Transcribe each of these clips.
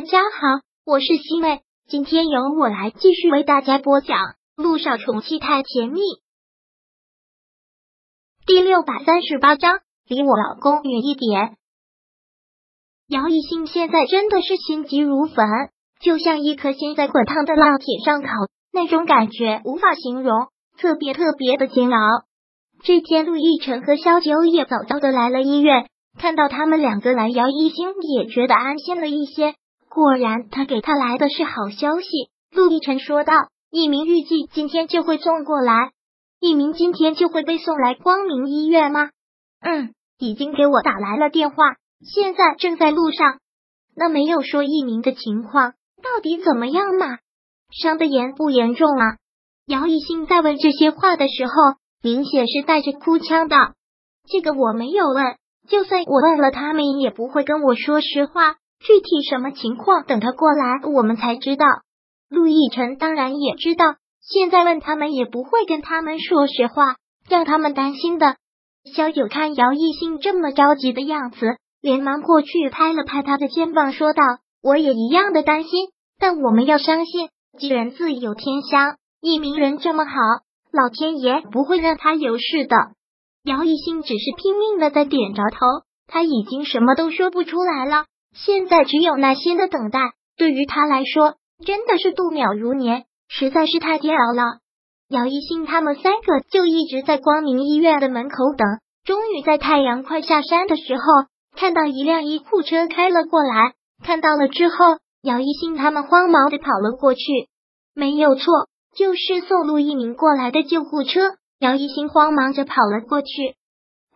大家好，我是西妹，今天由我来继续为大家播讲《路上宠妻太甜蜜》第六百三十八章，离我老公远一点。姚一兴现在真的是心急如焚，就像一颗心在滚烫的烙铁上烤，那种感觉无法形容，特别特别的煎熬。这天，陆亦辰和萧九也早早的来了医院，看到他们两个来，姚一兴也觉得安心了一些。果然，他给他来的是好消息。陆亦辰说道：“一鸣预计今天就会送过来，一鸣今天就会被送来光明医院吗？”“嗯，已经给我打来了电话，现在正在路上。”“那没有说一鸣的情况到底怎么样嘛？伤的严不严重啊？”姚一兴在问这些话的时候，明显是带着哭腔的。这个我没有问，就算我问了，他们也不会跟我说实话。具体什么情况，等他过来我们才知道。陆亦辰当然也知道，现在问他们也不会跟他们说实话，让他们担心的。萧九看姚一兴这么着急的样子，连忙过去拍了拍他的肩膀，说道：“我也一样的担心，但我们要相信，吉人自有天相。一鸣人这么好，老天爷不会让他有事的。”姚一兴只是拼命的在点着头，他已经什么都说不出来了。现在只有耐心的等待，对于他来说真的是度秒如年，实在是太煎熬了。姚一兴他们三个就一直在光明医院的门口等，终于在太阳快下山的时候，看到一辆医护车开了过来。看到了之后，姚一兴他们慌忙的跑了过去。没有错，就是送陆一鸣过来的救护车。姚一兴慌忙着跑了过去，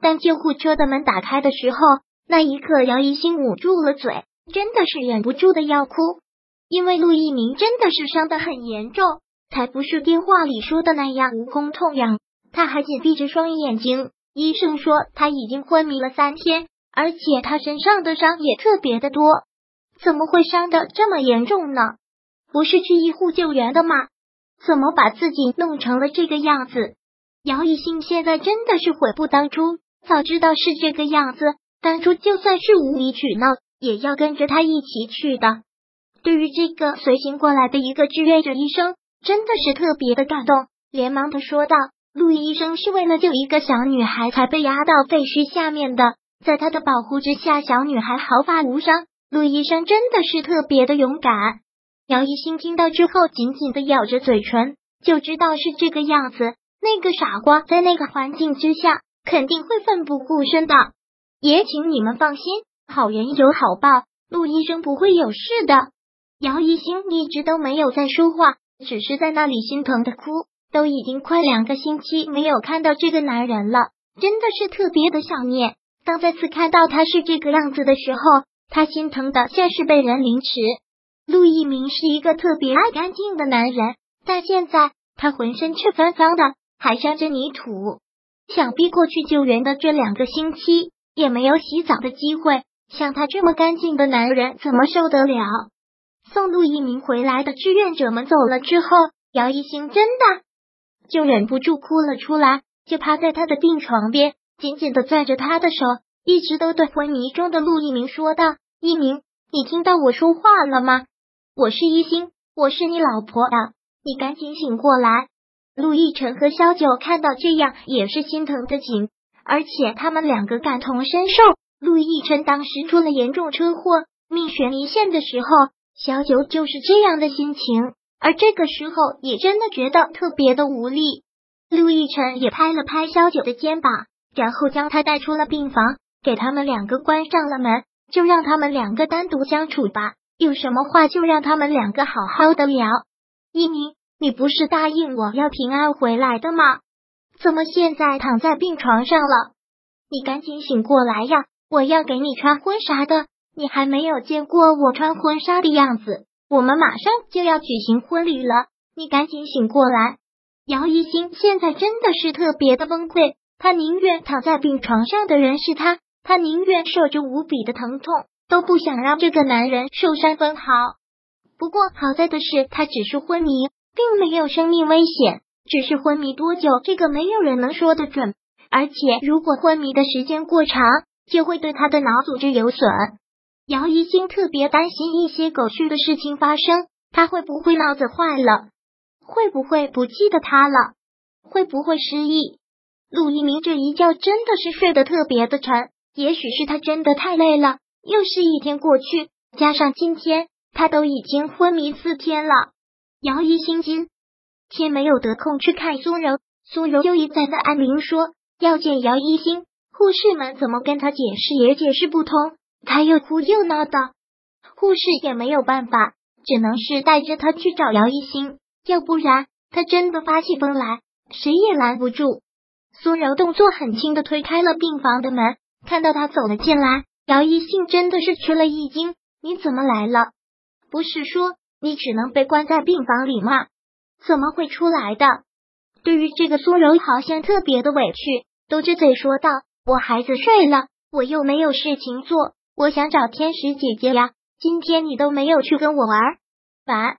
当救护车的门打开的时候。那一刻，姚一兴捂住了嘴，真的是忍不住的要哭，因为陆一鸣真的是伤的很严重，才不是电话里说的那样无功痛痒。他还紧闭着双眼睛，医生说他已经昏迷了三天，而且他身上的伤也特别的多，怎么会伤的这么严重呢？不是去医护救援的吗？怎么把自己弄成了这个样子？姚一兴现在真的是悔不当初，早知道是这个样子。当初就算是无理取闹，也要跟着他一起去的。对于这个随行过来的一个志愿者医生，真的是特别的感动，连忙的说道：“陆医生是为了救一个小女孩才被压到废墟下面的，在他的保护之下，小女孩毫发无伤。陆医生真的是特别的勇敢。”姚一新听到之后，紧紧的咬着嘴唇，就知道是这个样子。那个傻瓜在那个环境之下，肯定会奋不顾身的。也请你们放心，好人有好报，陆医生不会有事的。姚一星一直都没有在说话，只是在那里心疼的哭。都已经快两个星期没有看到这个男人了，真的是特别的想念。当再次看到他是这个样子的时候，他心疼的像是被人凌迟。陆一鸣是一个特别爱干净的男人，但现在他浑身却脏脏的，还沾着泥土。想必过去救援的这两个星期。也没有洗澡的机会，像他这么干净的男人怎么受得了？送陆一鸣回来的志愿者们走了之后，姚一星真的就忍不住哭了出来，就趴在他的病床边，紧紧的攥着他的手，一直都对昏迷中的陆一鸣说道：“一鸣，你听到我说话了吗？我是一星，我是你老婆呀，你赶紧醒过来。”陆亦辰和萧九看到这样，也是心疼的紧。而且他们两个感同身受，陆亦辰当时出了严重车祸，命悬一线的时候，小九就是这样的心情，而这个时候也真的觉得特别的无力。陆亦辰也拍了拍小九的肩膀，然后将他带出了病房，给他们两个关上了门，就让他们两个单独相处吧，有什么话就让他们两个好好的聊。一鸣，你不是答应我要平安回来的吗？怎么现在躺在病床上了？你赶紧醒过来呀！我要给你穿婚纱的，你还没有见过我穿婚纱的样子。我们马上就要举行婚礼了，你赶紧醒过来！姚一星现在真的是特别的崩溃，他宁愿躺在病床上的人是他，他宁愿受着无比的疼痛，都不想让这个男人受伤分毫。不过好在的是，他只是昏迷，并没有生命危险。只是昏迷多久，这个没有人能说得准。而且，如果昏迷的时间过长，就会对他的脑组织有损。姚一星特别担心一些狗血的事情发生，他会不会脑子坏了？会不会不记得他了？会不会失忆？陆一鸣这一觉真的是睡得特别的沉，也许是他真的太累了。又是一天过去，加上今天，他都已经昏迷四天了。姚一星今天没有得空去看苏柔，苏柔又一再的按铃说要见姚一星，护士们怎么跟他解释也解释不通。他又哭又闹的，护士也没有办法，只能是带着他去找姚一星，要不然他真的发起疯来，谁也拦不住。苏柔动作很轻的推开了病房的门，看到他走了进来，姚一星真的是吃了一惊：“你怎么来了？不是说你只能被关在病房里吗？怎么会出来的？”对于这个，苏柔好像特别的委屈，嘟着嘴说道：“我孩子睡了，我又没有事情做。”我想找天使姐姐呀，今天你都没有去跟我玩，玩。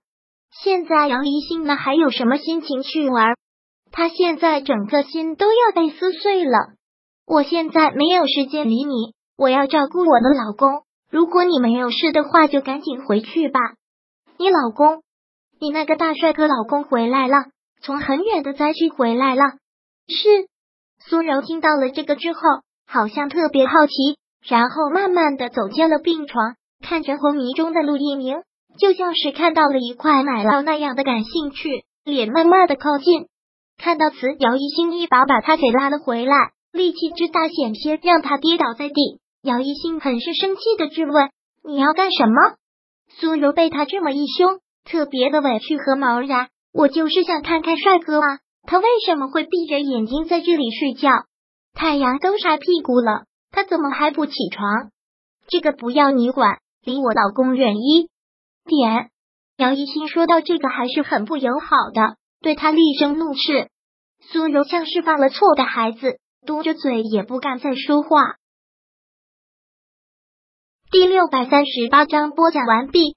现在杨一星呢，还有什么心情去玩？他现在整个心都要被撕碎了。我现在没有时间理你，我要照顾我的老公。如果你没有事的话，就赶紧回去吧。你老公，你那个大帅哥老公回来了，从很远的灾区回来了。是苏柔听到了这个之后，好像特别好奇。然后慢慢的走进了病床，看着昏迷中的陆一鸣，就像是看到了一块奶酪那样的感兴趣，脸慢慢的靠近。看到此，姚一星一把把他给拉了回来，力气之大，险些让他跌倒在地。姚一星很是生气的质问：“你要干什么？”苏柔被他这么一凶，特别的委屈和茫然。我就是想看看帅哥啊，他为什么会闭着眼睛在这里睡觉？太阳都晒屁股了。他怎么还不起床？这个不要你管，离我老公远一点。姚一新说到这个还是很不友好的，对他厉声怒斥。苏柔像是犯了错的孩子，嘟着嘴也不敢再说话。第六百三十八章播讲完毕。